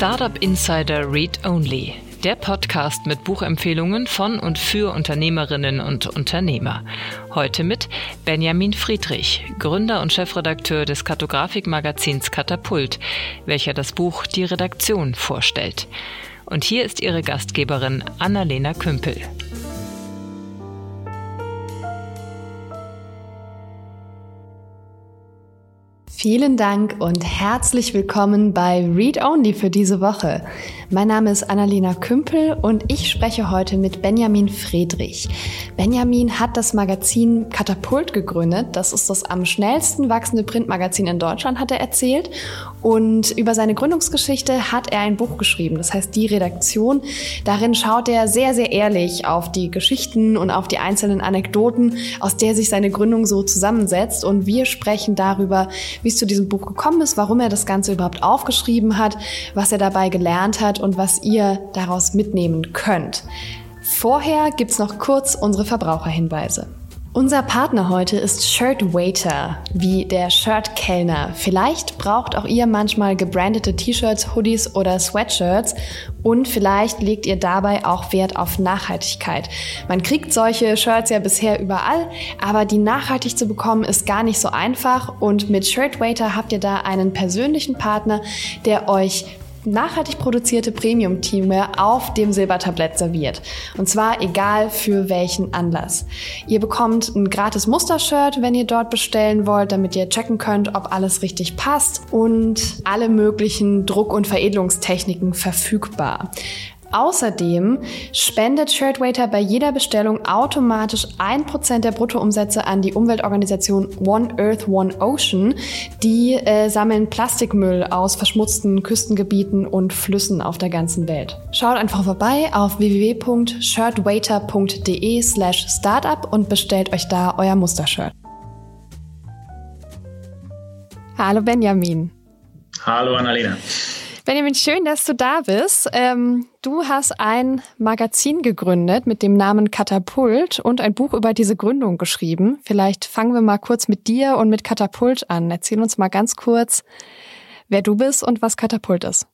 Startup Insider Read Only, der Podcast mit Buchempfehlungen von und für Unternehmerinnen und Unternehmer. Heute mit Benjamin Friedrich, Gründer und Chefredakteur des Kartografikmagazins Katapult, welcher das Buch Die Redaktion vorstellt. Und hier ist ihre Gastgeberin Annalena Kümpel. Vielen Dank und herzlich willkommen bei Read Only für diese Woche. Mein Name ist Annalena Kümpel und ich spreche heute mit Benjamin Friedrich. Benjamin hat das Magazin Katapult gegründet. Das ist das am schnellsten wachsende Printmagazin in Deutschland, hat er erzählt. Und über seine Gründungsgeschichte hat er ein Buch geschrieben. Das heißt Die Redaktion. Darin schaut er sehr, sehr ehrlich auf die Geschichten und auf die einzelnen Anekdoten, aus der sich seine Gründung so zusammensetzt. Und wir sprechen darüber, wie es zu diesem Buch gekommen ist, warum er das Ganze überhaupt aufgeschrieben hat, was er dabei gelernt hat und was ihr daraus mitnehmen könnt. Vorher gibt's noch kurz unsere Verbraucherhinweise. Unser Partner heute ist Shirt Waiter, wie der Shirt-Kellner. Vielleicht braucht auch ihr manchmal gebrandete T-Shirts, Hoodies oder Sweatshirts und vielleicht legt ihr dabei auch Wert auf Nachhaltigkeit. Man kriegt solche Shirts ja bisher überall, aber die nachhaltig zu bekommen ist gar nicht so einfach und mit Shirt Waiter habt ihr da einen persönlichen Partner, der euch nachhaltig produzierte Premium-Teamwear auf dem Silbertablett serviert. Und zwar egal für welchen Anlass. Ihr bekommt ein gratis Mustershirt, wenn ihr dort bestellen wollt, damit ihr checken könnt, ob alles richtig passt und alle möglichen Druck- und Veredelungstechniken verfügbar. Außerdem spendet Shirtwaiter bei jeder Bestellung automatisch 1% der Bruttoumsätze an die Umweltorganisation One Earth, One Ocean. Die äh, sammeln Plastikmüll aus verschmutzten Küstengebieten und Flüssen auf der ganzen Welt. Schaut einfach vorbei auf www.shirtwaiter.de slash startup und bestellt euch da euer Mustershirt. Hallo Benjamin. Hallo Annalena. Benjamin, schön, dass du da bist. Ähm, du hast ein Magazin gegründet mit dem Namen Katapult und ein Buch über diese Gründung geschrieben. Vielleicht fangen wir mal kurz mit dir und mit Katapult an. Erzähl uns mal ganz kurz, wer du bist und was Katapult ist.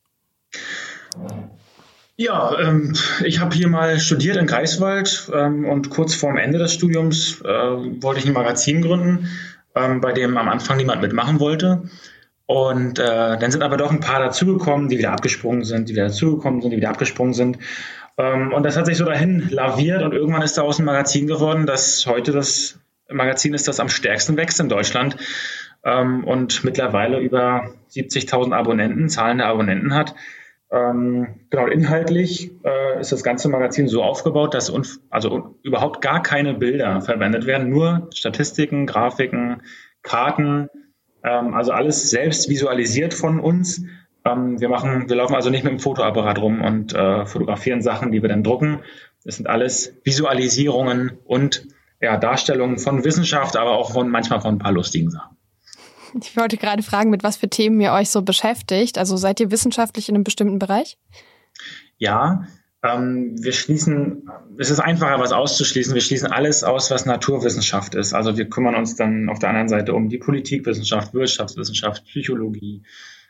Ja, ähm, ich habe hier mal studiert in Greifswald ähm, und kurz vorm Ende des Studiums äh, wollte ich ein Magazin gründen, ähm, bei dem am Anfang niemand mitmachen wollte. Und äh, dann sind aber doch ein paar dazugekommen, die wieder abgesprungen sind, die wieder dazugekommen sind, die wieder abgesprungen sind. Ähm, und das hat sich so dahin laviert und irgendwann ist daraus ein Magazin geworden, das heute das Magazin ist, das am stärksten wächst in Deutschland ähm, und mittlerweile über 70.000 Abonnenten, zahlende Abonnenten hat. Ähm, genau, inhaltlich äh, ist das ganze Magazin so aufgebaut, dass also überhaupt gar keine Bilder verwendet werden, nur Statistiken, Grafiken, Karten, ähm, also alles selbst visualisiert von uns. Ähm, wir machen, wir laufen also nicht mit dem Fotoapparat rum und äh, fotografieren Sachen, die wir dann drucken. Das sind alles Visualisierungen und ja, Darstellungen von Wissenschaft, aber auch von manchmal von ein paar lustigen Sachen. Ich wollte gerade fragen, mit was für Themen ihr euch so beschäftigt. Also seid ihr wissenschaftlich in einem bestimmten Bereich? Ja, wir schließen, es ist einfacher, was auszuschließen. Wir schließen alles aus, was Naturwissenschaft ist. Also wir kümmern uns dann auf der anderen Seite um die Politikwissenschaft, Wirtschaftswissenschaft, Psychologie,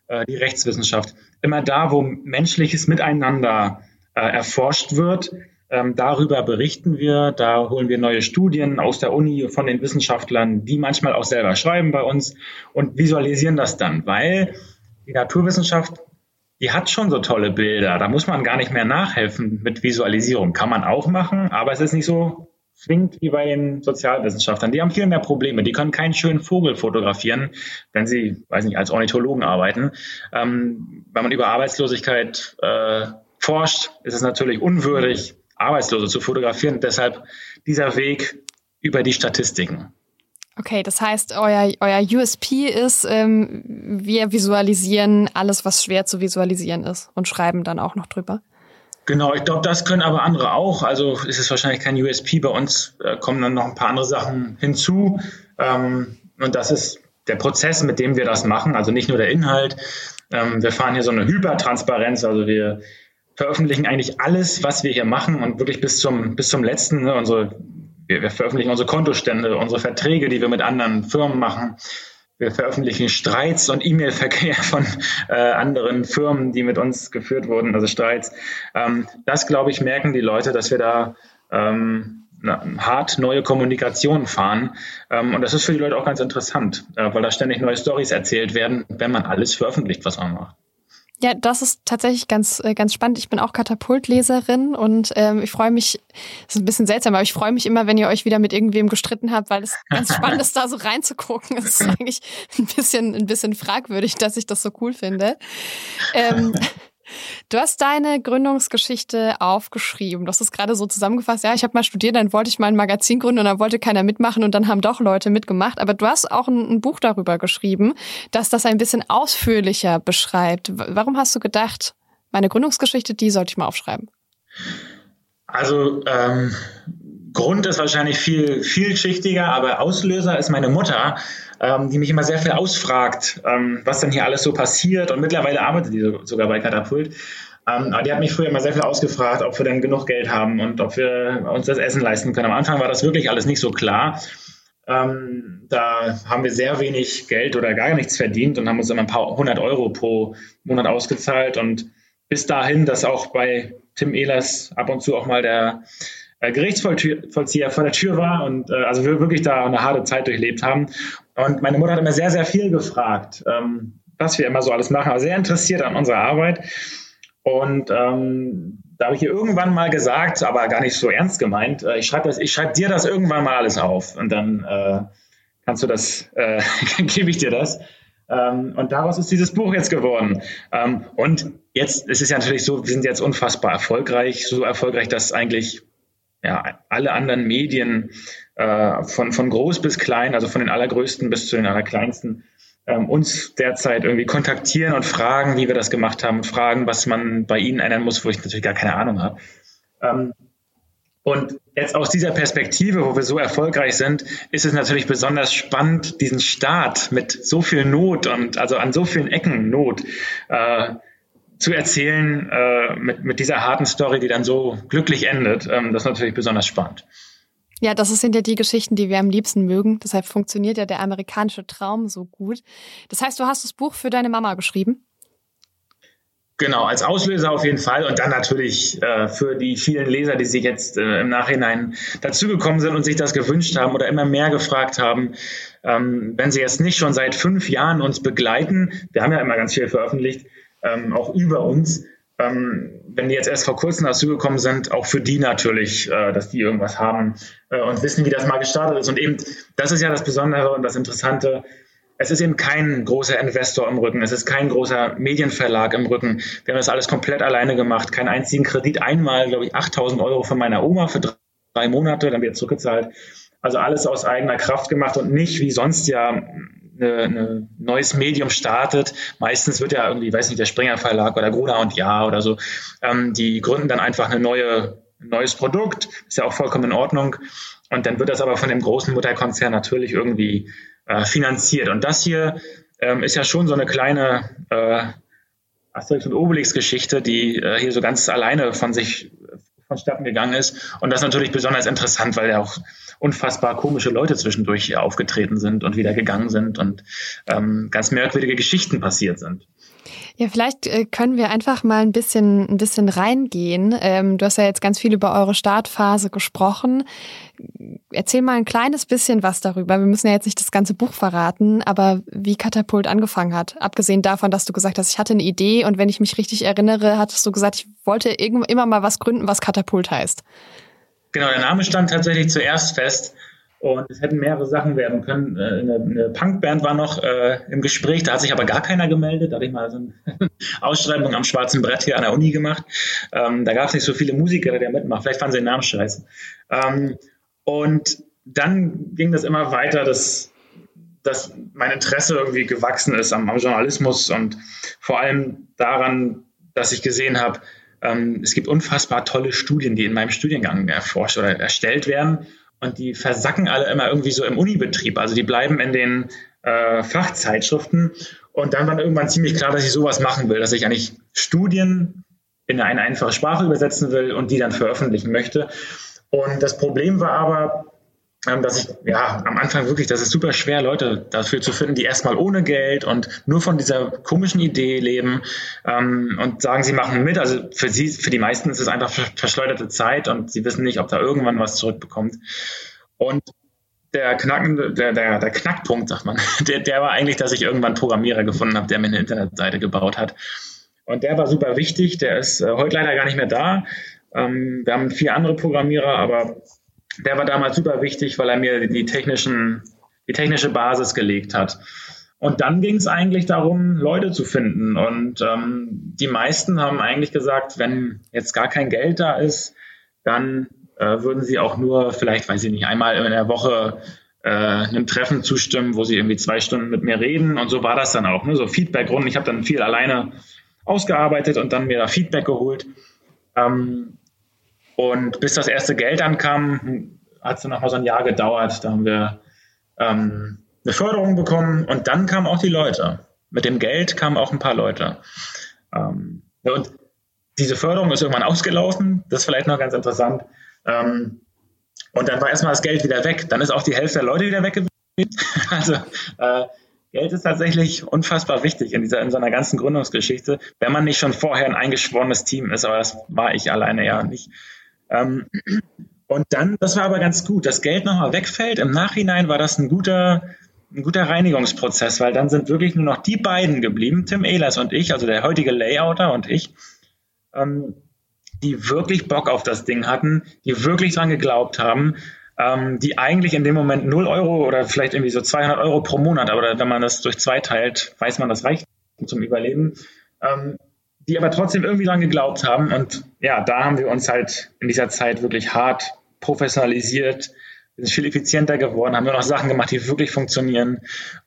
äh, die Rechtswissenschaft. Immer da, wo menschliches Miteinander äh, erforscht wird, ähm, darüber berichten wir, da holen wir neue Studien aus der Uni von den Wissenschaftlern, die manchmal auch selber schreiben bei uns und visualisieren das dann, weil die Naturwissenschaft die hat schon so tolle Bilder. Da muss man gar nicht mehr nachhelfen mit Visualisierung. Kann man auch machen, aber es ist nicht so zwingend wie bei den Sozialwissenschaftlern. Die haben viel mehr Probleme. Die können keinen schönen Vogel fotografieren, wenn sie, weiß nicht, als Ornithologen arbeiten. Ähm, wenn man über Arbeitslosigkeit äh, forscht, ist es natürlich unwürdig, Arbeitslose zu fotografieren. Deshalb dieser Weg über die Statistiken. Okay, das heißt, euer, euer USP ist, ähm, wir visualisieren alles, was schwer zu visualisieren ist und schreiben dann auch noch drüber. Genau, ich glaube, das können aber andere auch. Also ist es wahrscheinlich kein USP. Bei uns äh, kommen dann noch ein paar andere Sachen hinzu. Ähm, und das ist der Prozess, mit dem wir das machen. Also nicht nur der Inhalt. Ähm, wir fahren hier so eine Hypertransparenz. Also wir veröffentlichen eigentlich alles, was wir hier machen und wirklich bis zum, bis zum letzten. Ne, unsere wir, wir veröffentlichen unsere Kontostände, unsere Verträge, die wir mit anderen Firmen machen. wir veröffentlichen Streits und E-Mail-Verkehr von äh, anderen Firmen, die mit uns geführt wurden, also Streits. Ähm, das, glaube ich, merken die Leute, dass wir da ähm, hart neue Kommunikation fahren. Ähm, und das ist für die Leute auch ganz interessant, äh, weil da ständig neue Stories erzählt werden, wenn man alles veröffentlicht, was man macht. Ja, das ist tatsächlich ganz, äh, ganz spannend. Ich bin auch Katapultleserin und ähm, ich freue mich, das ist ein bisschen seltsam, aber ich freue mich immer, wenn ihr euch wieder mit irgendwem gestritten habt, weil es ganz spannend ist, da so reinzugucken. Es ist eigentlich ein bisschen, ein bisschen fragwürdig, dass ich das so cool finde. Ähm, Du hast deine Gründungsgeschichte aufgeschrieben. Du hast es gerade so zusammengefasst. Ja, ich habe mal studiert, dann wollte ich mal ein Magazin gründen und dann wollte keiner mitmachen und dann haben doch Leute mitgemacht. Aber du hast auch ein, ein Buch darüber geschrieben, dass das ein bisschen ausführlicher beschreibt. Warum hast du gedacht, meine Gründungsgeschichte, die sollte ich mal aufschreiben? Also ähm, Grund ist wahrscheinlich viel vielschichtiger, aber Auslöser ist meine Mutter, ähm, die mich immer sehr viel ausfragt, ähm, was denn hier alles so passiert. Und mittlerweile arbeitet die so, sogar bei Katapult. Ähm, aber die hat mich früher immer sehr viel ausgefragt, ob wir denn genug Geld haben und ob wir uns das Essen leisten können. Am Anfang war das wirklich alles nicht so klar. Ähm, da haben wir sehr wenig Geld oder gar nichts verdient und haben uns immer ein paar hundert Euro pro Monat ausgezahlt. Und bis dahin, dass auch bei Tim Ehlers ab und zu auch mal der äh, Gerichtsvollzieher vor der Tür war und äh, also wir wirklich da eine harte Zeit durchlebt haben. Und meine Mutter hat immer sehr, sehr viel gefragt, ähm, was wir immer so alles machen, aber sehr interessiert an unserer Arbeit. Und ähm, da habe ich ihr irgendwann mal gesagt, aber gar nicht so ernst gemeint, äh, ich schreibe schreib dir das irgendwann mal alles auf und dann äh, kannst du das, äh, gebe ich dir das. Ähm, und daraus ist dieses Buch jetzt geworden. Ähm, und jetzt ist es ja natürlich so, wir sind jetzt unfassbar erfolgreich, so erfolgreich, dass eigentlich ja, alle anderen Medien äh, von, von groß bis klein, also von den allergrößten bis zu den allerkleinsten, ähm, uns derzeit irgendwie kontaktieren und fragen, wie wir das gemacht haben und fragen, was man bei ihnen ändern muss, wo ich natürlich gar keine Ahnung habe. Ähm, und jetzt aus dieser Perspektive, wo wir so erfolgreich sind, ist es natürlich besonders spannend, diesen Start mit so viel Not und also an so vielen Ecken Not äh, zu erzählen äh, mit, mit dieser harten Story, die dann so glücklich endet. Ähm, das ist natürlich besonders spannend. Ja, das sind ja die Geschichten, die wir am liebsten mögen. Deshalb funktioniert ja der amerikanische Traum so gut. Das heißt, du hast das Buch für deine Mama geschrieben? Genau, als Auslöser auf jeden Fall und dann natürlich äh, für die vielen Leser, die sich jetzt äh, im Nachhinein dazugekommen sind und sich das gewünscht haben oder immer mehr gefragt haben, ähm, wenn sie jetzt nicht schon seit fünf Jahren uns begleiten, wir haben ja immer ganz viel veröffentlicht, ähm, auch über uns. Ähm, wenn die jetzt erst vor kurzem dazugekommen sind, auch für die natürlich, äh, dass die irgendwas haben äh, und wissen, wie das mal gestartet ist. Und eben, das ist ja das Besondere und das Interessante. Es ist eben kein großer Investor im Rücken, es ist kein großer Medienverlag im Rücken. Wir haben das alles komplett alleine gemacht, keinen einzigen Kredit. Einmal, glaube ich, 8000 Euro von meiner Oma für drei Monate, dann wird zurückgezahlt. Also alles aus eigener Kraft gemacht und nicht wie sonst ja ein neues Medium startet, meistens wird ja irgendwie, weiß nicht, der Springer Verlag oder Gruner und Ja oder so, ähm, die gründen dann einfach eine neue, ein neues Produkt, ist ja auch vollkommen in Ordnung. Und dann wird das aber von dem großen Mutterkonzern natürlich irgendwie äh, finanziert. Und das hier ähm, ist ja schon so eine kleine äh, Asterix und Obelix-Geschichte, die äh, hier so ganz alleine von sich vonstatten gegangen ist. Und das ist natürlich besonders interessant, weil ja auch unfassbar komische Leute zwischendurch aufgetreten sind und wieder gegangen sind und ähm, ganz merkwürdige Geschichten passiert sind. Ja, vielleicht äh, können wir einfach mal ein bisschen, ein bisschen reingehen. Ähm, du hast ja jetzt ganz viel über eure Startphase gesprochen. Erzähl mal ein kleines bisschen was darüber. Wir müssen ja jetzt nicht das ganze Buch verraten, aber wie Katapult angefangen hat. Abgesehen davon, dass du gesagt hast, ich hatte eine Idee und wenn ich mich richtig erinnere, hattest du gesagt, ich wollte immer mal was gründen, was Katapult heißt. Genau, der Name stand tatsächlich zuerst fest. Und es hätten mehrere Sachen werden können. Äh, eine, eine Punkband war noch äh, im Gespräch, da hat sich aber gar keiner gemeldet. Da habe ich mal so eine Ausschreibung am schwarzen Brett hier an der Uni gemacht. Ähm, da gab es nicht so viele Musiker, die mitmachen. Vielleicht fanden sie den Namen scheiße. Ähm, und dann ging das immer weiter, dass, dass mein Interesse irgendwie gewachsen ist am, am Journalismus und vor allem daran, dass ich gesehen habe, ähm, es gibt unfassbar tolle Studien, die in meinem Studiengang erforscht oder erstellt werden und die versacken alle immer irgendwie so im Unibetrieb. Also die bleiben in den äh, Fachzeitschriften. Und dann war irgendwann ziemlich klar, dass ich sowas machen will, dass ich eigentlich Studien in eine einfache Sprache übersetzen will und die dann veröffentlichen möchte. Und das Problem war aber, dass ich, ja, am Anfang wirklich, das ist super schwer, Leute dafür zu finden, die erstmal ohne Geld und nur von dieser komischen Idee leben ähm, und sagen, sie machen mit. Also für sie, für die meisten ist es einfach verschleuderte Zeit und sie wissen nicht, ob da irgendwann was zurückbekommt. Und der, Knacken, der, der, der Knackpunkt, sagt man, der, der war eigentlich, dass ich irgendwann einen Programmierer gefunden habe, der mir eine Internetseite gebaut hat. Und der war super wichtig, der ist äh, heute leider gar nicht mehr da. Ähm, wir haben vier andere Programmierer, aber der war damals super wichtig, weil er mir die, technischen, die technische Basis gelegt hat. Und dann ging es eigentlich darum, Leute zu finden. Und ähm, die meisten haben eigentlich gesagt, wenn jetzt gar kein Geld da ist, dann äh, würden sie auch nur vielleicht, weiß ich nicht, einmal in der Woche äh, einem Treffen zustimmen, wo sie irgendwie zwei Stunden mit mir reden. Und so war das dann auch. Ne? So Feedback-Runden. Ich habe dann viel alleine ausgearbeitet und dann mir da Feedback geholt. Ähm, und bis das erste Geld ankam, hat es dann nochmal so ein Jahr gedauert. Da haben wir ähm, eine Förderung bekommen und dann kamen auch die Leute. Mit dem Geld kamen auch ein paar Leute. Ähm, und diese Förderung ist irgendwann ausgelaufen. Das ist vielleicht noch ganz interessant. Ähm, und dann war erstmal das Geld wieder weg. Dann ist auch die Hälfte der Leute wieder weg gewesen. also äh, Geld ist tatsächlich unfassbar wichtig in dieser in so einer ganzen Gründungsgeschichte, wenn man nicht schon vorher ein eingeschworenes Team ist. Aber das war ich alleine ja nicht. Ähm, und dann, das war aber ganz gut, das Geld nochmal wegfällt. Im Nachhinein war das ein guter, ein guter Reinigungsprozess, weil dann sind wirklich nur noch die beiden geblieben, Tim Ehlers und ich, also der heutige Layouter und ich, ähm, die wirklich Bock auf das Ding hatten, die wirklich dran geglaubt haben, ähm, die eigentlich in dem Moment 0 Euro oder vielleicht irgendwie so 200 Euro pro Monat, aber wenn man das durch zwei teilt, weiß man, das reicht zum Überleben, ähm, die aber trotzdem irgendwie dran geglaubt haben. Und ja, da haben wir uns halt in dieser Zeit wirklich hart professionalisiert, sind viel effizienter geworden, haben nur noch Sachen gemacht, die wirklich funktionieren.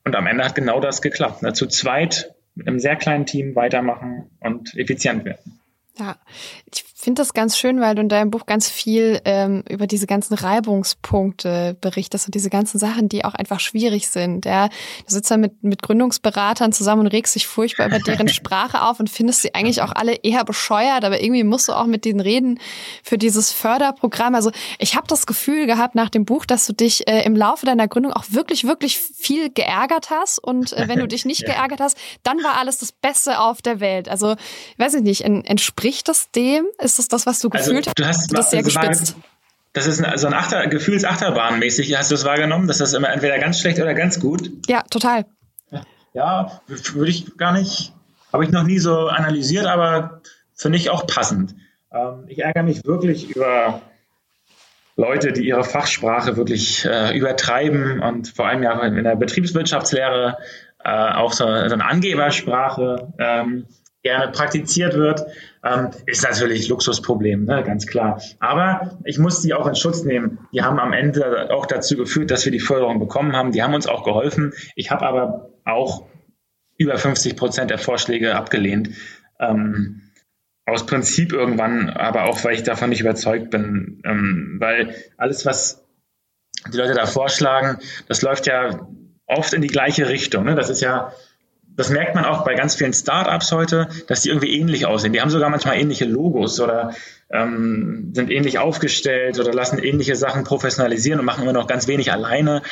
Und am Ende hat genau das geklappt. Ne? Zu zweit mit einem sehr kleinen Team weitermachen und effizient werden. Ja, ich finde das ganz schön, weil du in deinem Buch ganz viel ähm, über diese ganzen Reibungspunkte berichtest und diese ganzen Sachen, die auch einfach schwierig sind. Ja, du sitzt da mit, mit Gründungsberatern zusammen und regst dich furchtbar über deren Sprache auf und findest sie eigentlich auch alle eher bescheuert, aber irgendwie musst du auch mit denen reden für dieses Förderprogramm. Also ich habe das Gefühl gehabt nach dem Buch, dass du dich äh, im Laufe deiner Gründung auch wirklich, wirklich viel geärgert hast und äh, wenn du dich nicht ja. geärgert hast, dann war alles das Beste auf der Welt. Also, weiß ich nicht, entspricht das dem? Ist das das, was du also, gefühlt also, du hast? Du hast sehr gespitzt. Das ist ein, so ein Achter, Gefühlsachterbahnmäßig. Hast du es wahrgenommen, dass das immer entweder ganz schlecht oder ganz gut? Ja, total. Ja, würde ich gar nicht, habe ich noch nie so analysiert, aber finde ich auch passend. Ähm, ich ärgere mich wirklich über Leute, die ihre Fachsprache wirklich äh, übertreiben und vor allem ja in der Betriebswirtschaftslehre äh, auch so, so, eine Angebersprache ähm, gerne praktiziert wird, ähm, ist natürlich Luxusproblem, ne, ganz klar. Aber ich muss die auch in Schutz nehmen. Die haben am Ende auch dazu geführt, dass wir die Förderung bekommen haben. Die haben uns auch geholfen. Ich habe aber auch über 50 Prozent der Vorschläge abgelehnt. Ähm, aus Prinzip irgendwann, aber auch, weil ich davon nicht überzeugt bin. Ähm, weil alles, was die Leute da vorschlagen, das läuft ja oft in die gleiche Richtung. Ne? Das ist ja das merkt man auch bei ganz vielen Startups heute, dass die irgendwie ähnlich aussehen. Die haben sogar manchmal ähnliche Logos oder ähm, sind ähnlich aufgestellt oder lassen ähnliche Sachen professionalisieren und machen immer noch ganz wenig alleine.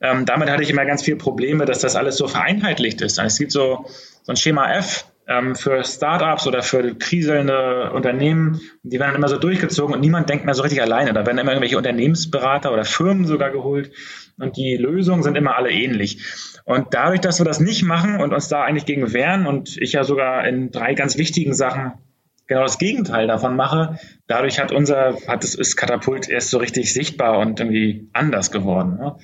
Ähm, damit hatte ich immer ganz viele Probleme, dass das alles so vereinheitlicht ist. Also es gibt so, so ein Schema F ähm, für Startups oder für kriselnde Unternehmen, die werden dann immer so durchgezogen und niemand denkt mehr so richtig alleine. Da werden immer irgendwelche Unternehmensberater oder Firmen sogar geholt und die Lösungen sind immer alle ähnlich. Und dadurch, dass wir das nicht machen und uns da eigentlich gegen wehren und ich ja sogar in drei ganz wichtigen Sachen genau das Gegenteil davon mache, dadurch hat unser, hat es ist Katapult erst so richtig sichtbar und irgendwie anders geworden. Ne?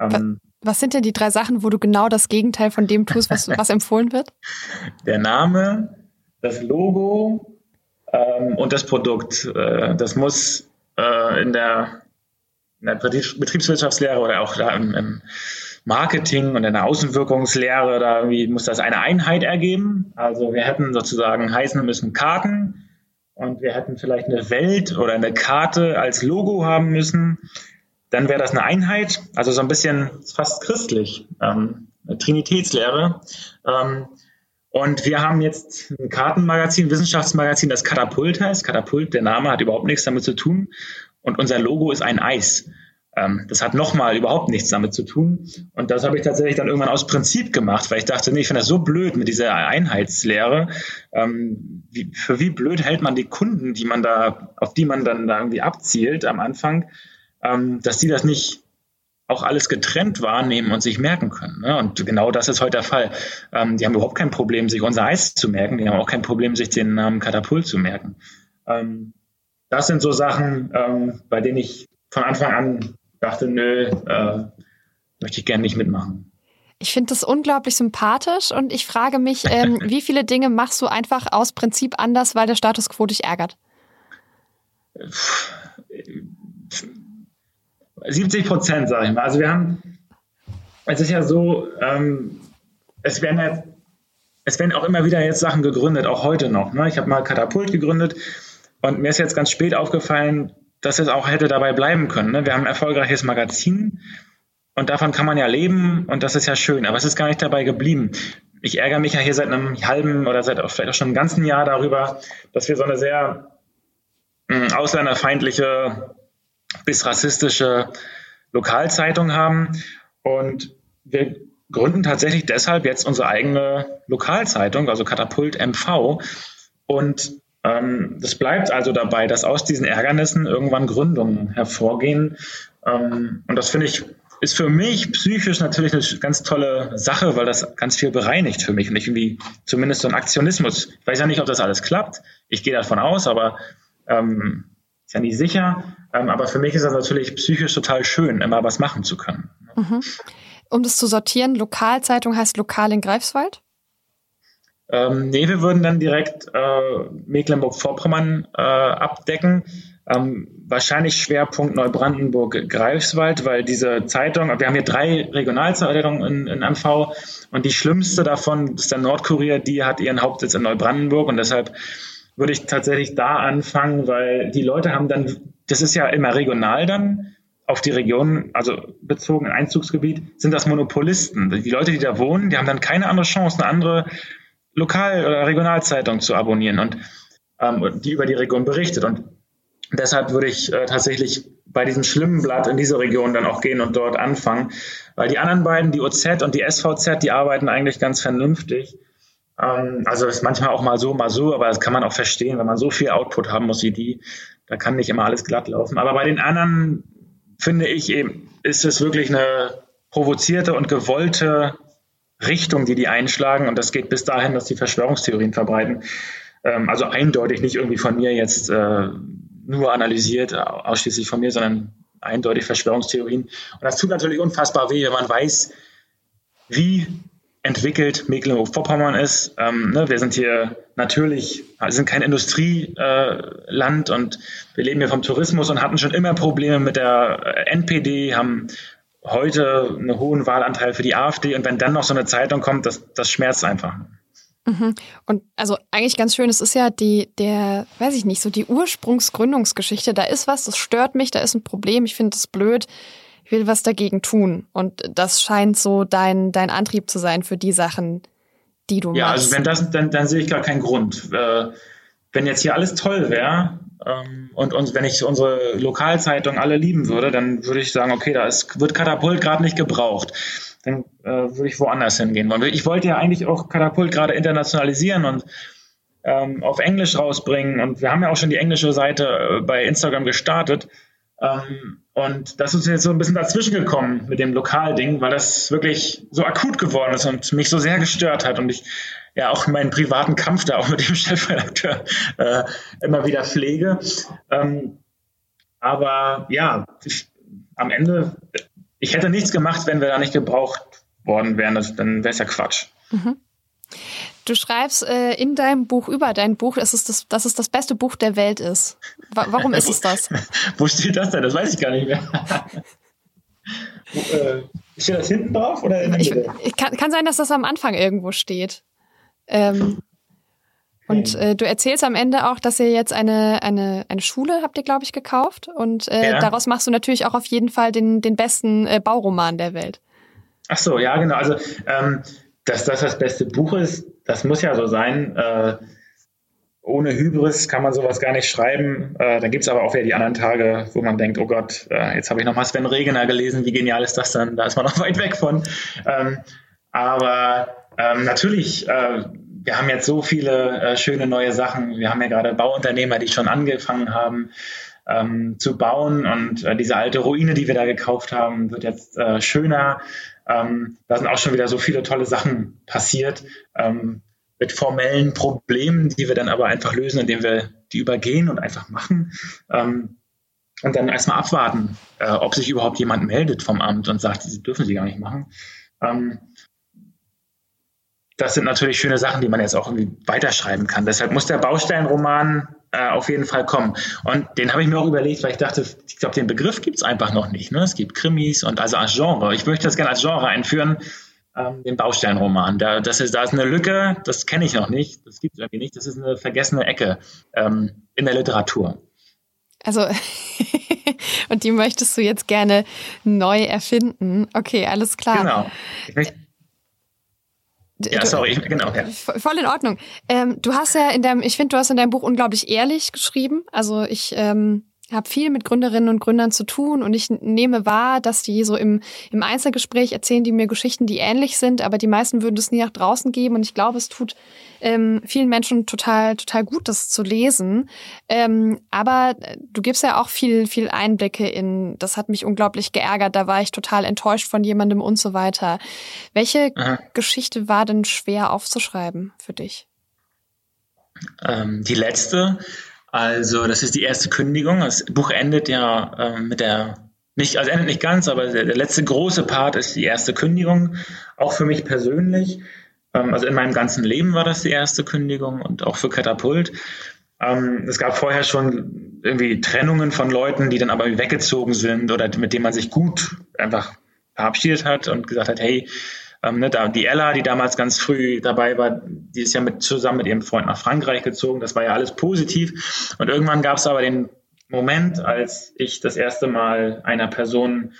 Ähm, was sind denn die drei Sachen, wo du genau das Gegenteil von dem tust, was, was empfohlen wird? Der Name, das Logo ähm, und das Produkt. Äh, das muss äh, in der, in der Betriebswirtschaftslehre oder auch da im, im Marketing und in Außenwirkungslehre, da irgendwie muss das eine Einheit ergeben. Also wir hätten sozusagen heißen müssen Karten und wir hätten vielleicht eine Welt oder eine Karte als Logo haben müssen. Dann wäre das eine Einheit, also so ein bisschen fast christlich, ähm, Trinitätslehre. Ähm, und wir haben jetzt ein Kartenmagazin, Wissenschaftsmagazin, das Katapult heißt. Katapult, der Name hat überhaupt nichts damit zu tun. Und unser Logo ist ein Eis. Ähm, das hat nochmal überhaupt nichts damit zu tun. Und das habe ich tatsächlich dann irgendwann aus Prinzip gemacht, weil ich dachte, nee, ich finde das so blöd mit dieser Einheitslehre. Ähm, wie, für wie blöd hält man die Kunden, die man da, auf die man dann da irgendwie abzielt am Anfang, ähm, dass die das nicht auch alles getrennt wahrnehmen und sich merken können. Ne? Und genau das ist heute der Fall. Ähm, die haben überhaupt kein Problem, sich unser Eis zu merken. Die haben auch kein Problem, sich den Namen Katapult zu merken. Ähm, das sind so Sachen, ähm, bei denen ich von Anfang an dachte, nö, äh, möchte ich gerne nicht mitmachen. Ich finde das unglaublich sympathisch und ich frage mich, ähm, wie viele Dinge machst du einfach aus Prinzip anders, weil der Status quo dich ärgert? 70 Prozent, sage ich mal. Also wir haben, es ist ja so, ähm, es werden ja, es werden auch immer wieder jetzt Sachen gegründet, auch heute noch. Ne? Ich habe mal Katapult gegründet und mir ist jetzt ganz spät aufgefallen, dass es auch hätte dabei bleiben können. Ne? Wir haben ein erfolgreiches Magazin und davon kann man ja leben und das ist ja schön, aber es ist gar nicht dabei geblieben. Ich ärgere mich ja hier seit einem halben oder seit vielleicht auch schon einem ganzen Jahr darüber, dass wir so eine sehr hm, ausländerfeindliche bis rassistische Lokalzeitung haben und wir gründen tatsächlich deshalb jetzt unsere eigene Lokalzeitung, also Katapult MV und das bleibt also dabei, dass aus diesen Ärgernissen irgendwann Gründungen hervorgehen. Ähm, und das finde ich, ist für mich psychisch natürlich eine ganz tolle Sache, weil das ganz viel bereinigt für mich und ich irgendwie zumindest so ein Aktionismus. Ich weiß ja nicht, ob das alles klappt. Ich gehe davon aus, aber ähm, ist ja nicht sicher. Ähm, aber für mich ist das natürlich psychisch total schön, immer was machen zu können. Mhm. Um das zu sortieren, Lokalzeitung heißt lokal in Greifswald? Ähm, nee, wir würden dann direkt äh, Mecklenburg-Vorpommern äh, abdecken. Ähm, wahrscheinlich Schwerpunkt Neubrandenburg-Greifswald, weil diese Zeitung, wir haben hier drei Regionalzeitungen in, in MV und die schlimmste davon ist der Nordkurier, die hat ihren Hauptsitz in Neubrandenburg und deshalb würde ich tatsächlich da anfangen, weil die Leute haben dann, das ist ja immer regional dann, auf die Region, also bezogen Einzugsgebiet, sind das Monopolisten. Die Leute, die da wohnen, die haben dann keine andere Chance, eine andere Lokal- oder Regionalzeitung zu abonnieren und ähm, die über die Region berichtet. Und deshalb würde ich äh, tatsächlich bei diesem schlimmen Blatt in diese Region dann auch gehen und dort anfangen, weil die anderen beiden, die OZ und die SVZ, die arbeiten eigentlich ganz vernünftig. Ähm, also ist manchmal auch mal so, mal so, aber das kann man auch verstehen, wenn man so viel Output haben muss wie die, da kann nicht immer alles glatt laufen. Aber bei den anderen finde ich eben, ist es wirklich eine provozierte und gewollte Richtung, die die einschlagen. Und das geht bis dahin, dass die Verschwörungstheorien verbreiten. Ähm, also eindeutig nicht irgendwie von mir jetzt äh, nur analysiert, ausschließlich von mir, sondern eindeutig Verschwörungstheorien. Und das tut natürlich unfassbar weh, wenn man weiß, wie entwickelt Mecklenburg-Vorpommern ist. Ähm, ne, wir sind hier natürlich, sind kein Industrieland äh, und wir leben hier vom Tourismus und hatten schon immer Probleme mit der NPD, haben heute einen hohen Wahlanteil für die AfD und wenn dann noch so eine Zeitung kommt, das, das schmerzt einfach. Mhm. Und also eigentlich ganz schön, es ist ja die, der, weiß ich nicht, so die Ursprungsgründungsgeschichte. Da ist was, das stört mich, da ist ein Problem, ich finde es blöd, ich will was dagegen tun. Und das scheint so dein, dein Antrieb zu sein für die Sachen, die du ja, machst. Ja, also wenn das, dann, dann sehe ich gar keinen Grund. Äh, wenn jetzt hier alles toll wäre, und, und wenn ich unsere Lokalzeitung alle lieben würde, dann würde ich sagen, okay, da ist, wird Katapult gerade nicht gebraucht. Dann äh, würde ich woanders hingehen wollen. Ich wollte ja eigentlich auch Katapult gerade internationalisieren und ähm, auf Englisch rausbringen. Und wir haben ja auch schon die englische Seite äh, bei Instagram gestartet. Ähm, und das ist jetzt so ein bisschen dazwischen gekommen mit dem Lokalding, weil das wirklich so akut geworden ist und mich so sehr gestört hat. Und ich ja auch meinen privaten Kampf da auch mit dem Chefredakteur äh, immer wieder pflege. Ähm, aber ja, ich, am Ende, ich hätte nichts gemacht, wenn wir da nicht gebraucht worden wären. Das, dann wäre es ja Quatsch. Mhm. Du schreibst äh, in deinem Buch über dein Buch, dass es das, dass es das beste Buch der Welt ist. Wa warum ist es das? Wo steht das denn? Das weiß ich gar nicht mehr. Wo, äh, steht das hinten drauf oder in der Mitte? Ich, ich kann, kann sein, dass das am Anfang irgendwo steht. Ähm, und äh, du erzählst am Ende auch, dass ihr jetzt eine, eine, eine Schule habt ihr, glaube ich, gekauft. Und äh, ja. daraus machst du natürlich auch auf jeden Fall den, den besten äh, Bauroman der Welt. Ach so, ja, genau. Also, ähm, dass das das beste Buch ist, das muss ja so sein. Äh, ohne Hybris kann man sowas gar nicht schreiben. Äh, dann gibt es aber auch wieder die anderen Tage, wo man denkt, oh Gott, äh, jetzt habe ich nochmal Sven Regener gelesen, wie genial ist das dann? Da ist man noch weit weg von. Ähm, aber ähm, natürlich, wir haben jetzt so viele äh, schöne neue Sachen. Wir haben ja gerade Bauunternehmer, die schon angefangen haben ähm, zu bauen und äh, diese alte Ruine, die wir da gekauft haben, wird jetzt äh, schöner. Ähm, da sind auch schon wieder so viele tolle Sachen passiert. Ähm, mit formellen Problemen, die wir dann aber einfach lösen, indem wir die übergehen und einfach machen. Ähm, und dann erstmal abwarten, äh, ob sich überhaupt jemand meldet vom Amt und sagt, sie dürfen sie gar nicht machen. Ähm, das sind natürlich schöne Sachen, die man jetzt auch irgendwie weiterschreiben kann. Deshalb muss der Bausteinroman äh, auf jeden Fall kommen. Und den habe ich mir auch überlegt, weil ich dachte, ich glaube, den Begriff gibt es einfach noch nicht. Ne? Es gibt Krimis und also als Genre. Ich möchte das gerne als Genre einführen ähm, den Bausteinroman. Da, das ist, da ist eine Lücke, das kenne ich noch nicht, das gibt es irgendwie nicht. Das ist eine vergessene Ecke ähm, in der Literatur. Also, und die möchtest du jetzt gerne neu erfinden. Okay, alles klar. Genau. Ich möchte ja, sorry, genau. Ja. Voll in Ordnung. Ähm, du hast ja in deinem, ich finde, du hast in deinem Buch unglaublich ehrlich geschrieben. Also ich ähm, habe viel mit Gründerinnen und Gründern zu tun und ich nehme wahr, dass die so im, im Einzelgespräch erzählen die mir Geschichten, die ähnlich sind, aber die meisten würden es nie nach draußen geben und ich glaube, es tut ähm, vielen Menschen total, total gut, das zu lesen. Ähm, aber du gibst ja auch viel, viel Einblicke in, das hat mich unglaublich geärgert, da war ich total enttäuscht von jemandem und so weiter. Welche Aha. Geschichte war denn schwer aufzuschreiben für dich? Ähm, die letzte, also, das ist die erste Kündigung. Das Buch endet ja äh, mit der, nicht, also endet nicht ganz, aber der, der, letzte große Part ist die erste Kündigung. Auch für mich persönlich. Ähm, also in meinem ganzen Leben war das die erste Kündigung und auch für Katapult. Ähm, es gab vorher schon irgendwie Trennungen von Leuten, die dann aber weggezogen sind oder mit denen man sich gut einfach verabschiedet hat und gesagt hat, hey, ähm, ne, da, die Ella, die damals ganz früh dabei war, die ist ja mit, zusammen mit ihrem Freund nach Frankreich gezogen. Das war ja alles positiv. Und irgendwann gab es aber den Moment, als ich das erste Mal einer Person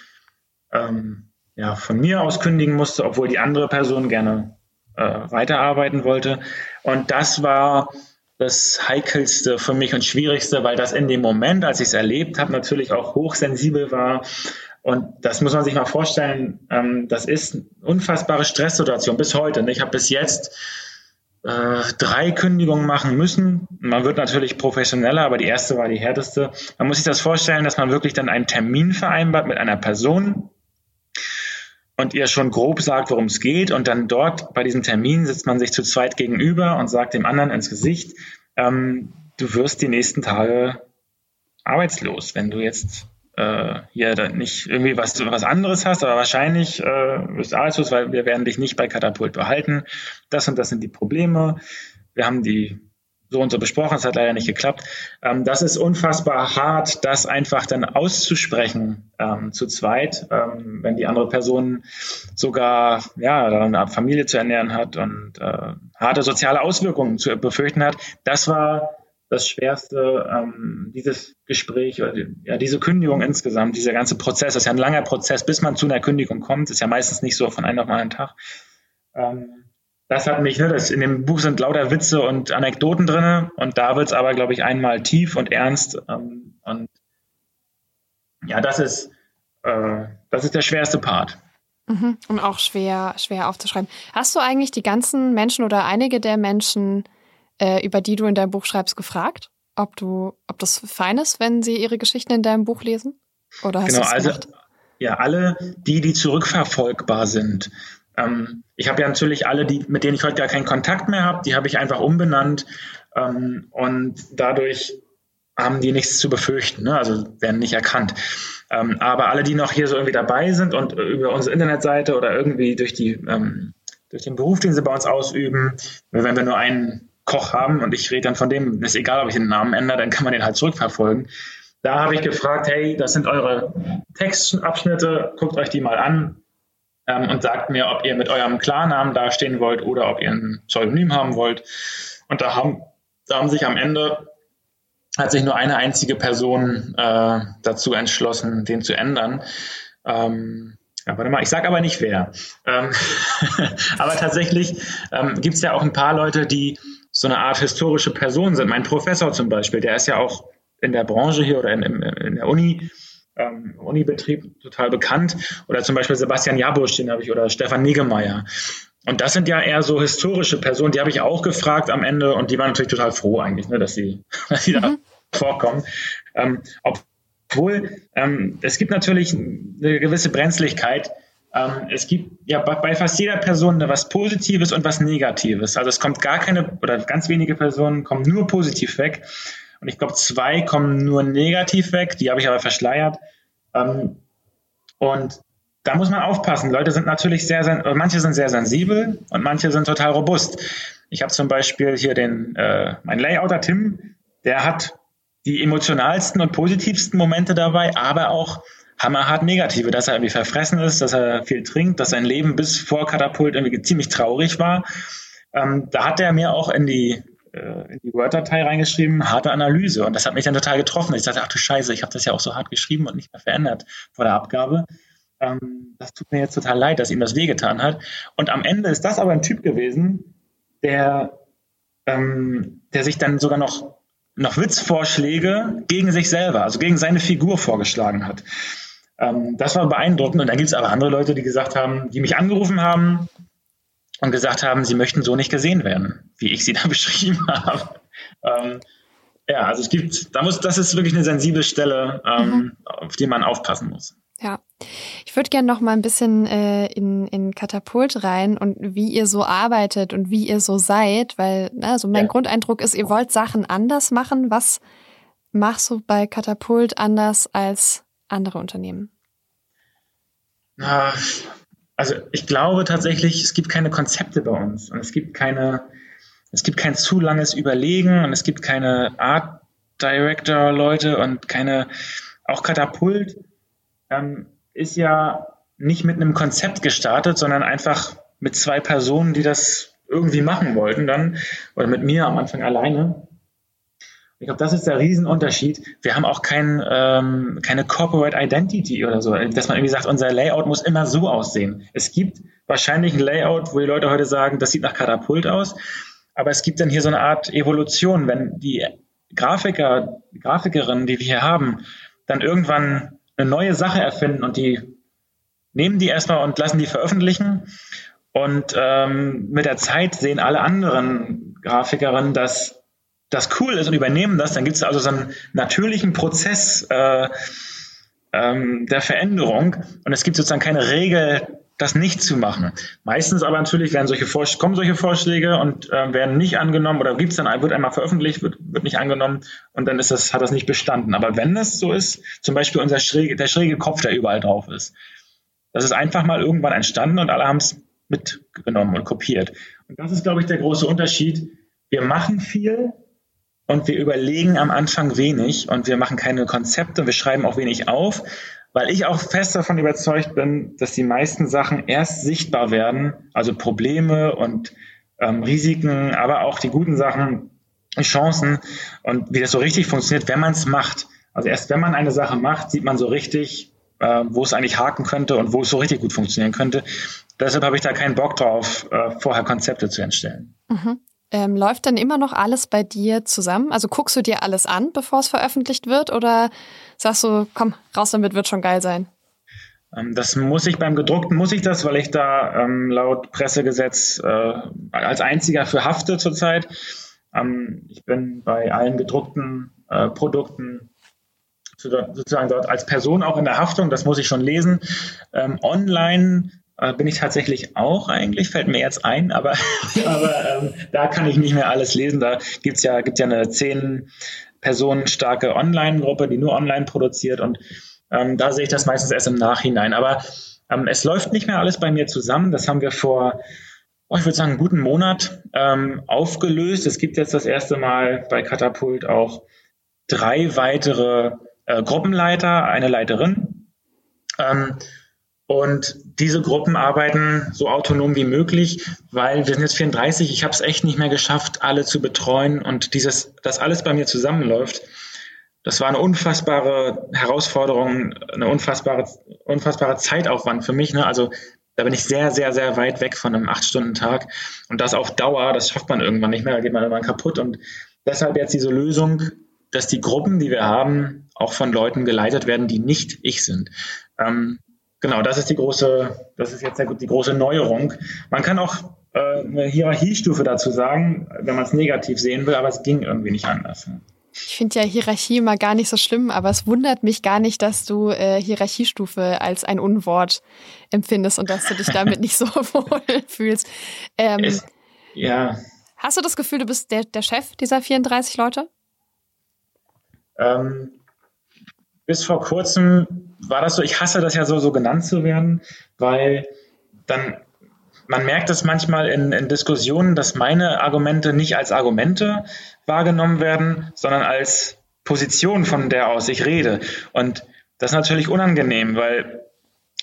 ähm, ja, von mir aus kündigen musste, obwohl die andere Person gerne äh, weiterarbeiten wollte. Und das war das Heikelste für mich und Schwierigste, weil das in dem Moment, als ich es erlebt habe, natürlich auch hochsensibel war und das muss man sich mal vorstellen, ähm, das ist eine unfassbare Stresssituation bis heute. Ich habe bis jetzt äh, drei Kündigungen machen müssen. Man wird natürlich professioneller, aber die erste war die härteste. Man muss sich das vorstellen, dass man wirklich dann einen Termin vereinbart mit einer Person und ihr schon grob sagt, worum es geht. Und dann dort bei diesem Termin sitzt man sich zu zweit gegenüber und sagt dem anderen ins Gesicht, ähm, du wirst die nächsten Tage arbeitslos, wenn du jetzt äh, hier nicht irgendwie was, was anderes hast, aber wahrscheinlich äh, du arbeitslos, weil wir werden dich nicht bei Katapult behalten. Das und das sind die Probleme. Wir haben die so und so besprochen, es hat leider nicht geklappt. Ähm, das ist unfassbar hart, das einfach dann auszusprechen ähm, zu zweit, ähm, wenn die andere Person sogar ja eine Familie zu ernähren hat und äh, harte soziale Auswirkungen zu befürchten hat. Das war das Schwerste, ähm, dieses Gespräch oder die, ja, diese Kündigung insgesamt, dieser ganze Prozess, das ist ja ein langer Prozess, bis man zu einer Kündigung kommt, ist ja meistens nicht so von einem auf einen Tag. Ähm, das hat mich, ne, das, in dem Buch sind lauter Witze und Anekdoten drin und da wird es aber, glaube ich, einmal tief und ernst ähm, und ja, das ist, äh, das ist der schwerste Part. Mhm. Und auch schwer, schwer aufzuschreiben. Hast du eigentlich die ganzen Menschen oder einige der Menschen äh, über die du in deinem Buch schreibst, gefragt, ob du, ob das fein ist, wenn sie ihre Geschichten in deinem Buch lesen? Oder hast genau, also ja, alle die, die zurückverfolgbar sind. Ähm, ich habe ja natürlich alle, die, mit denen ich heute gar keinen Kontakt mehr habe, die habe ich einfach umbenannt ähm, und dadurch haben die nichts zu befürchten, ne? also werden nicht erkannt. Ähm, aber alle, die noch hier so irgendwie dabei sind und über unsere Internetseite oder irgendwie durch die ähm, durch den Beruf, den sie bei uns ausüben, wenn wir nur einen Koch haben und ich rede dann von dem, ist egal, ob ich den Namen ändere, dann kann man den halt zurückverfolgen. Da habe ich gefragt, hey, das sind eure Textabschnitte, guckt euch die mal an ähm, und sagt mir, ob ihr mit eurem Klarnamen dastehen wollt oder ob ihr ein Pseudonym haben wollt. Und da haben, da haben sich am Ende hat sich nur eine einzige Person äh, dazu entschlossen, den zu ändern. Ähm, ja, warte mal, ich sage aber nicht wer. Ähm, aber tatsächlich ähm, gibt es ja auch ein paar Leute, die so eine Art historische Person sind. Mein Professor zum Beispiel, der ist ja auch in der Branche hier oder in, in, in der Uni, ähm, Unibetrieb total bekannt. Oder zum Beispiel Sebastian Jabusch, den habe ich, oder Stefan Niggemeier. Und das sind ja eher so historische Personen, die habe ich auch gefragt am Ende und die waren natürlich total froh eigentlich, ne, dass sie, dass sie mhm. da vorkommen. Ähm, obwohl ähm, es gibt natürlich eine gewisse Brenzlichkeit. Ähm, es gibt ja bei, fast jeder Person was Positives und was Negatives. Also es kommt gar keine oder ganz wenige Personen kommen nur positiv weg. Und ich glaube, zwei kommen nur negativ weg. Die habe ich aber verschleiert. Ähm, und da muss man aufpassen. Leute sind natürlich sehr, sehr manche sind sehr sensibel und manche sind total robust. Ich habe zum Beispiel hier den, äh, mein Layouter Tim, der hat die emotionalsten und positivsten Momente dabei, aber auch hammerhart negative, dass er irgendwie verfressen ist, dass er viel trinkt, dass sein Leben bis vor Katapult irgendwie ziemlich traurig war. Ähm, da hat er mir auch in die äh, in die Word-Datei reingeschrieben, harte Analyse. Und das hat mich dann total getroffen. Ich dachte, ach du Scheiße, ich habe das ja auch so hart geschrieben und nicht mehr verändert vor der Abgabe. Ähm, das tut mir jetzt total leid, dass ihm das wehgetan hat. Und am Ende ist das aber ein Typ gewesen, der, ähm, der sich dann sogar noch noch Witzvorschläge gegen sich selber, also gegen seine Figur vorgeschlagen hat. Ähm, das war beeindruckend. Und dann gibt es aber andere Leute, die gesagt haben, die mich angerufen haben und gesagt haben, sie möchten so nicht gesehen werden, wie ich sie da beschrieben habe. Ähm, ja, also es gibt, da muss, das ist wirklich eine sensible Stelle, ähm, mhm. auf die man aufpassen muss. Ja, ich würde gerne noch mal ein bisschen äh, in, in Katapult rein und wie ihr so arbeitet und wie ihr so seid, weil also mein ja. Grundeindruck ist, ihr wollt Sachen anders machen. Was machst du bei Katapult anders als andere Unternehmen? Also ich glaube tatsächlich, es gibt keine Konzepte bei uns und es gibt keine, es gibt kein zu langes Überlegen und es gibt keine Art Director Leute und keine, auch Katapult ähm, ist ja nicht mit einem Konzept gestartet, sondern einfach mit zwei Personen, die das irgendwie machen wollten dann, oder mit mir am Anfang alleine. Ich glaube, das ist der Riesenunterschied. Wir haben auch kein, ähm, keine Corporate Identity oder so, dass man irgendwie sagt, unser Layout muss immer so aussehen. Es gibt wahrscheinlich ein Layout, wo die Leute heute sagen, das sieht nach Katapult aus, aber es gibt dann hier so eine Art Evolution, wenn die Grafiker, Grafikerinnen, die wir hier haben, dann irgendwann eine neue Sache erfinden und die nehmen die erstmal und lassen die veröffentlichen. Und ähm, mit der Zeit sehen alle anderen Grafikerinnen, dass das cool ist und übernehmen das. Dann gibt es also so einen natürlichen Prozess äh, ähm, der Veränderung. Und es gibt sozusagen keine Regel, das nicht zu machen. Meistens aber natürlich werden solche Vorsch kommen solche Vorschläge und äh, werden nicht angenommen oder gibt's dann wird einmal veröffentlicht, wird, wird nicht angenommen und dann ist das, hat das nicht bestanden. Aber wenn es so ist, zum Beispiel unser schräge, der schräge Kopf, der überall drauf ist, das ist einfach mal irgendwann entstanden und alle haben es mitgenommen und kopiert. Und das ist, glaube ich, der große Unterschied. Wir machen viel und wir überlegen am Anfang wenig und wir machen keine Konzepte, wir schreiben auch wenig auf, weil ich auch fest davon überzeugt bin, dass die meisten Sachen erst sichtbar werden, also Probleme und ähm, Risiken, aber auch die guten Sachen, Chancen und wie das so richtig funktioniert, wenn man es macht. Also erst wenn man eine Sache macht, sieht man so richtig, äh, wo es eigentlich haken könnte und wo es so richtig gut funktionieren könnte. Deshalb habe ich da keinen Bock drauf, äh, vorher Konzepte zu entstellen. Mhm. Ähm, läuft dann immer noch alles bei dir zusammen? Also guckst du dir alles an, bevor es veröffentlicht wird? Oder sagst du, komm, raus damit, wird schon geil sein? Ähm, das muss ich beim gedruckten, muss ich das, weil ich da ähm, laut Pressegesetz äh, als einziger für hafte zurzeit. Ähm, ich bin bei allen gedruckten äh, Produkten sozusagen dort als Person auch in der Haftung, das muss ich schon lesen. Ähm, online bin ich tatsächlich auch eigentlich, fällt mir jetzt ein, aber, aber ähm, da kann ich nicht mehr alles lesen. Da gibt's ja, gibt ja eine zehn Personen starke Online-Gruppe, die nur online produziert und ähm, da sehe ich das meistens erst im Nachhinein. Aber ähm, es läuft nicht mehr alles bei mir zusammen. Das haben wir vor, oh, ich würde sagen, einen guten Monat ähm, aufgelöst. Es gibt jetzt das erste Mal bei Katapult auch drei weitere äh, Gruppenleiter, eine Leiterin. Und diese Gruppen arbeiten so autonom wie möglich, weil wir sind jetzt 34, ich habe es echt nicht mehr geschafft, alle zu betreuen und dieses, dass alles bei mir zusammenläuft. Das war eine unfassbare Herausforderung, eine unfassbare, unfassbare Zeitaufwand für mich. Ne? Also da bin ich sehr, sehr, sehr weit weg von einem Acht-Stunden-Tag. Und das auf Dauer, das schafft man irgendwann nicht mehr, da geht man irgendwann kaputt. Und deshalb jetzt diese Lösung, dass die Gruppen, die wir haben, auch von Leuten geleitet werden, die nicht ich sind. Ähm, genau, das ist die große, das ist jetzt die große Neuerung. Man kann auch äh, eine Hierarchiestufe dazu sagen, wenn man es negativ sehen will, aber es ging irgendwie nicht anders. Ich finde ja Hierarchie immer gar nicht so schlimm, aber es wundert mich gar nicht, dass du äh, Hierarchiestufe als ein Unwort empfindest und dass du dich damit nicht so wohl fühlst. Ähm, es, ja. Hast du das Gefühl, du bist der, der Chef dieser 34 Leute? Ähm, bis vor kurzem war das so, ich hasse das ja so, so genannt zu werden, weil dann man merkt es manchmal in, in, Diskussionen, dass meine Argumente nicht als Argumente wahrgenommen werden, sondern als Position, von der aus ich rede. Und das ist natürlich unangenehm, weil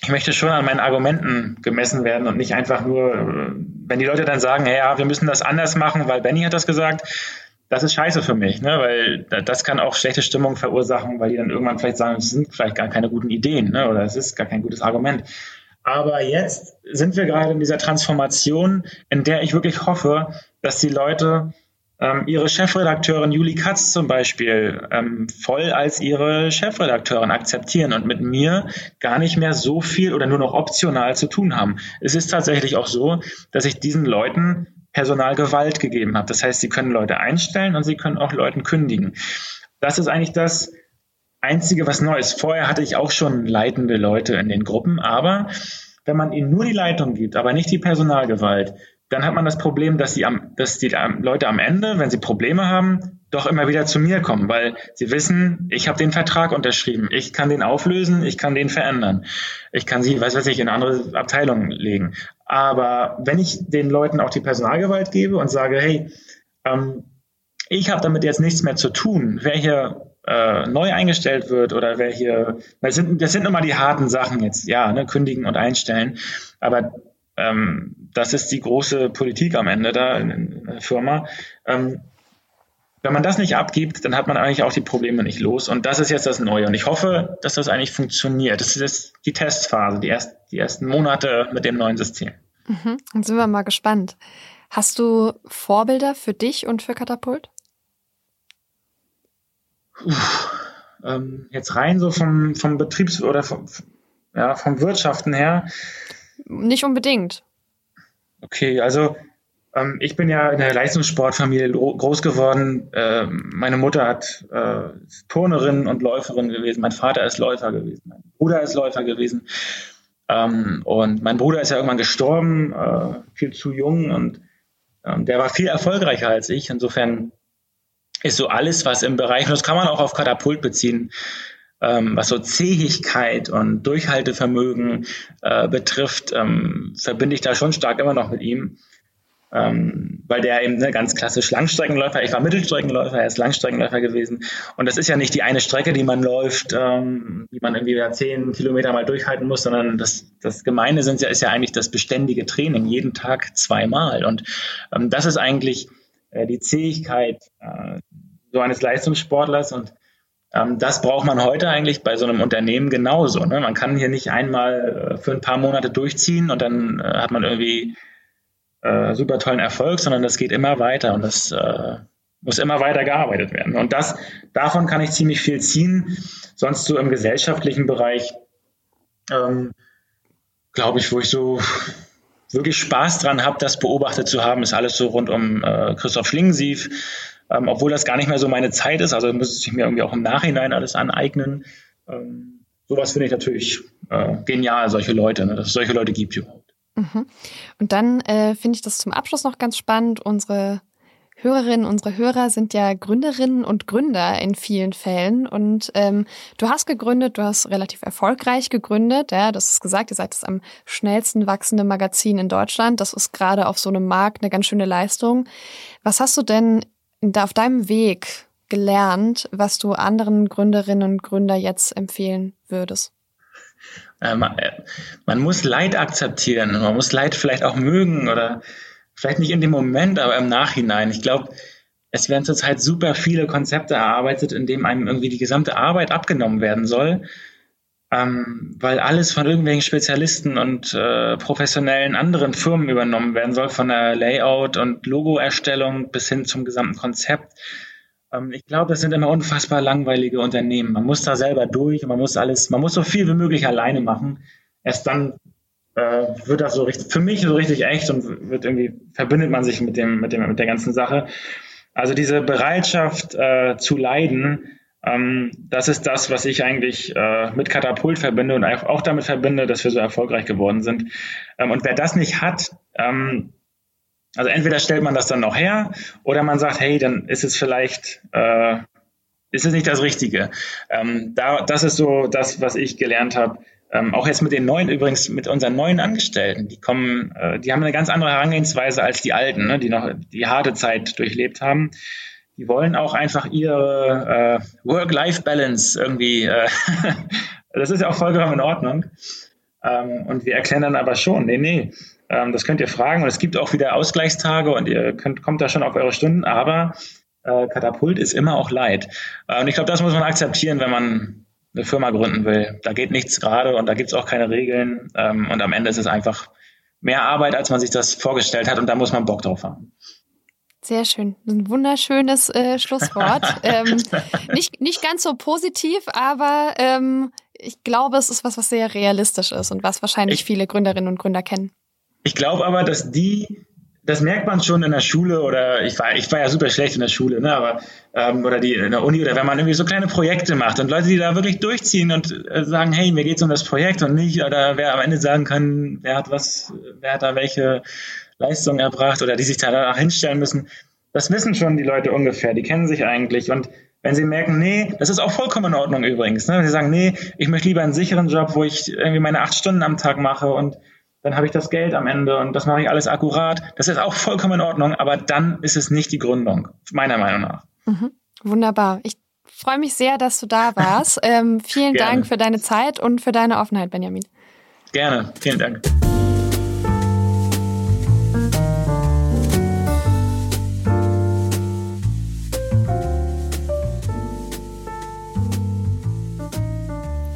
ich möchte schon an meinen Argumenten gemessen werden und nicht einfach nur, wenn die Leute dann sagen, ja, wir müssen das anders machen, weil Benny hat das gesagt, das ist scheiße für mich, ne? weil das kann auch schlechte Stimmung verursachen, weil die dann irgendwann vielleicht sagen, es sind vielleicht gar keine guten Ideen ne? oder es ist gar kein gutes Argument. Aber jetzt sind wir gerade in dieser Transformation, in der ich wirklich hoffe, dass die Leute ähm, ihre Chefredakteurin Julie Katz zum Beispiel ähm, voll als ihre Chefredakteurin akzeptieren und mit mir gar nicht mehr so viel oder nur noch optional zu tun haben. Es ist tatsächlich auch so, dass ich diesen Leuten Personalgewalt gegeben habe. Das heißt, sie können Leute einstellen und sie können auch Leuten kündigen. Das ist eigentlich das, Einzige, was neu ist. Vorher hatte ich auch schon leitende Leute in den Gruppen, aber wenn man ihnen nur die Leitung gibt, aber nicht die Personalgewalt, dann hat man das Problem, dass die, am, dass die Leute am Ende, wenn sie Probleme haben, doch immer wieder zu mir kommen, weil sie wissen, ich habe den Vertrag unterschrieben, ich kann den auflösen, ich kann den verändern, ich kann sie, was weiß ich, in andere Abteilungen legen. Aber wenn ich den Leuten auch die Personalgewalt gebe und sage, hey, ähm, ich habe damit jetzt nichts mehr zu tun, wer hier äh, neu eingestellt wird oder wer hier, das sind, das sind immer die harten Sachen jetzt, ja, ne, kündigen und einstellen. Aber ähm, das ist die große Politik am Ende da in, der Firma. Ähm, wenn man das nicht abgibt, dann hat man eigentlich auch die Probleme nicht los. Und das ist jetzt das Neue. Und ich hoffe, dass das eigentlich funktioniert. Das ist die Testphase, die, erst, die ersten Monate mit dem neuen System. Mhm. Dann sind wir mal gespannt. Hast du Vorbilder für dich und für Katapult? ähm, jetzt rein so vom, vom Betriebs- oder vom, ja, vom Wirtschaften her? Nicht unbedingt. Okay, also ich bin ja in der Leistungssportfamilie groß geworden. Ähm, meine Mutter hat äh, Turnerin und Läuferin gewesen. Mein Vater ist Läufer gewesen. Mein Bruder ist Läufer gewesen. Ähm, und mein Bruder ist ja irgendwann gestorben, äh, viel zu jung und ähm, der war viel erfolgreicher als ich. Insofern ist so alles, was im Bereich, und das kann man auch auf Katapult beziehen, ähm, was so Zähigkeit und Durchhaltevermögen äh, betrifft, ähm, verbinde ich da schon stark immer noch mit ihm. Ähm, weil der eben ne, ganz klassisch Langstreckenläufer, ich war Mittelstreckenläufer, er ist Langstreckenläufer gewesen. Und das ist ja nicht die eine Strecke, die man läuft, ähm, die man irgendwie ja zehn Kilometer mal durchhalten muss, sondern das, das Gemeine sind ja, ist ja eigentlich das beständige Training, jeden Tag zweimal. Und ähm, das ist eigentlich äh, die Zähigkeit äh, so eines Leistungssportlers und ähm, das braucht man heute eigentlich bei so einem Unternehmen genauso. Ne? Man kann hier nicht einmal äh, für ein paar Monate durchziehen und dann äh, hat man irgendwie äh, super tollen Erfolg, sondern das geht immer weiter und das äh, muss immer weiter gearbeitet werden. Und das, davon kann ich ziemlich viel ziehen. Sonst so im gesellschaftlichen Bereich, ähm, glaube ich, wo ich so wirklich Spaß dran habe, das beobachtet zu haben, ist alles so rund um äh, Christoph Schlingensief, ähm, obwohl das gar nicht mehr so meine Zeit ist. Also muss ich mir irgendwie auch im Nachhinein alles aneignen. Ähm, sowas finde ich natürlich äh, genial, solche Leute, ne, dass es solche Leute gibt überhaupt. Mhm. Und dann äh, finde ich das zum Abschluss noch ganz spannend, unsere Hörerinnen, unsere Hörer sind ja Gründerinnen und Gründer in vielen Fällen. Und ähm, du hast gegründet, du hast relativ erfolgreich gegründet. Ja, das ist gesagt, ihr seid das am schnellsten wachsende Magazin in Deutschland. Das ist gerade auf so einem Markt eine ganz schöne Leistung. Was hast du denn auf deinem Weg gelernt, was du anderen Gründerinnen und Gründer jetzt empfehlen würdest? Äh, man, äh, man muss Leid akzeptieren. Man muss Leid vielleicht auch mögen oder vielleicht nicht in dem Moment, aber im Nachhinein. Ich glaube, es werden zurzeit super viele Konzepte erarbeitet, in denen einem irgendwie die gesamte Arbeit abgenommen werden soll. ähm, weil alles von irgendwelchen Spezialisten und äh, professionellen anderen Firmen übernommen werden soll, von der Layout und Logoerstellung bis hin zum gesamten Konzept. Ähm, ich glaube, das sind immer unfassbar langweilige Unternehmen. Man muss da selber durch und man muss alles, man muss so viel wie möglich alleine machen. Erst dann äh, wird das so richtig, für mich so richtig echt und wird irgendwie, verbindet man sich mit dem, mit dem, mit der ganzen Sache. Also diese Bereitschaft äh, zu leiden, ähm, das ist das, was ich eigentlich äh, mit Katapult verbinde und auch damit verbinde, dass wir so erfolgreich geworden sind. Ähm, und wer das nicht hat, ähm, also entweder stellt man das dann noch her oder man sagt, hey, dann ist es vielleicht, äh, ist es nicht das Richtige. Ähm, da, das ist so das, was ich gelernt habe. Ähm, auch jetzt mit den neuen, übrigens mit unseren neuen Angestellten, die kommen, äh, die haben eine ganz andere Herangehensweise als die alten, ne, die noch die harte Zeit durchlebt haben die wollen auch einfach ihre äh, Work-Life-Balance irgendwie, äh, das ist ja auch vollkommen in Ordnung. Ähm, und wir erklären dann aber schon, nee, nee, ähm, das könnt ihr fragen und es gibt auch wieder Ausgleichstage und ihr könnt, kommt da schon auf eure Stunden, aber äh, Katapult ist immer auch Leid. Äh, und ich glaube, das muss man akzeptieren, wenn man eine Firma gründen will. Da geht nichts gerade und da gibt es auch keine Regeln ähm, und am Ende ist es einfach mehr Arbeit, als man sich das vorgestellt hat und da muss man Bock drauf haben. Sehr schön. Ein wunderschönes äh, Schlusswort. ähm, nicht, nicht ganz so positiv, aber ähm, ich glaube, es ist was, was sehr realistisch ist und was wahrscheinlich ich, viele Gründerinnen und Gründer kennen. Ich glaube aber, dass die, das merkt man schon in der Schule oder ich war, ich war ja super schlecht in der Schule, ne, aber ähm, oder die in der Uni oder wenn man irgendwie so kleine Projekte macht und Leute, die da wirklich durchziehen und äh, sagen, hey, mir geht's um das Projekt und nicht, oder wer am Ende sagen kann, wer hat was, wer hat da welche Leistung erbracht oder die sich danach hinstellen müssen. Das wissen schon die Leute ungefähr, die kennen sich eigentlich. Und wenn sie merken, nee, das ist auch vollkommen in Ordnung übrigens. Ne? Wenn sie sagen, nee, ich möchte lieber einen sicheren Job, wo ich irgendwie meine acht Stunden am Tag mache und dann habe ich das Geld am Ende und das mache ich alles akkurat. Das ist auch vollkommen in Ordnung, aber dann ist es nicht die Gründung, meiner Meinung nach. Mhm. Wunderbar. Ich freue mich sehr, dass du da warst. ähm, vielen Gerne. Dank für deine Zeit und für deine Offenheit, Benjamin. Gerne, vielen Dank.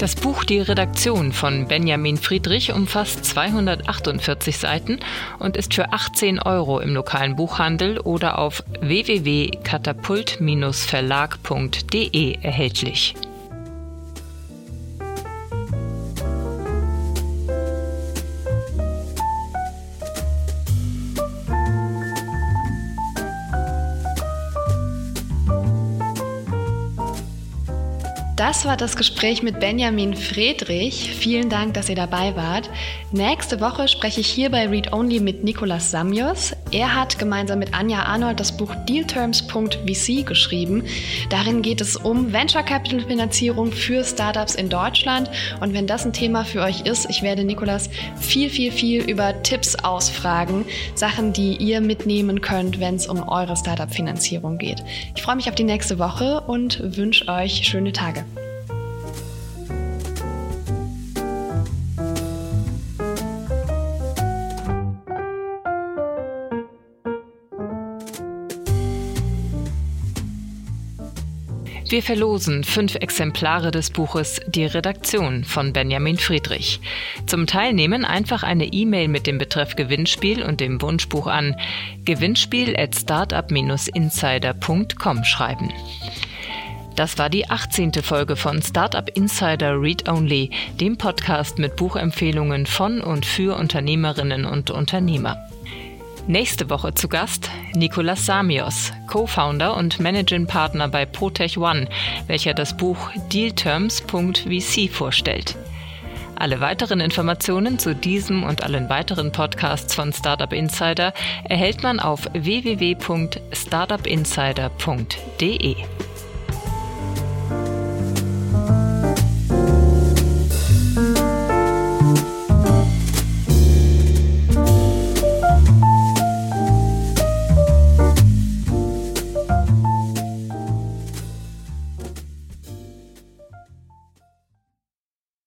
Das Buch Die Redaktion von Benjamin Friedrich umfasst 248 Seiten und ist für 18 Euro im lokalen Buchhandel oder auf www.katapult-verlag.de erhältlich. Das war das Gespräch mit Benjamin Friedrich. Vielen Dank, dass ihr dabei wart. Nächste Woche spreche ich hier bei Read Only mit Nicolas Samios. Er hat gemeinsam mit Anja Arnold das Buch Dealterms.vc geschrieben. Darin geht es um Venture Capital Finanzierung für Startups in Deutschland. Und wenn das ein Thema für euch ist, ich werde Nicolas viel, viel, viel über Tipps ausfragen. Sachen, die ihr mitnehmen könnt, wenn es um eure Startup-Finanzierung geht. Ich freue mich auf die nächste Woche und wünsche euch schöne Tage. Wir verlosen fünf Exemplare des Buches Die Redaktion von Benjamin Friedrich. Zum Teilnehmen einfach eine E-Mail mit dem Betreff Gewinnspiel und dem Wunschbuch an gewinnspiel at startup-insider.com schreiben. Das war die 18. Folge von Startup Insider Read Only, dem Podcast mit Buchempfehlungen von und für Unternehmerinnen und Unternehmer. Nächste Woche zu Gast Nicolas Samios, Co-Founder und Managing Partner bei Protech One, welcher das Buch Dealterms.vc vorstellt. Alle weiteren Informationen zu diesem und allen weiteren Podcasts von Startup Insider erhält man auf www.startupinsider.de.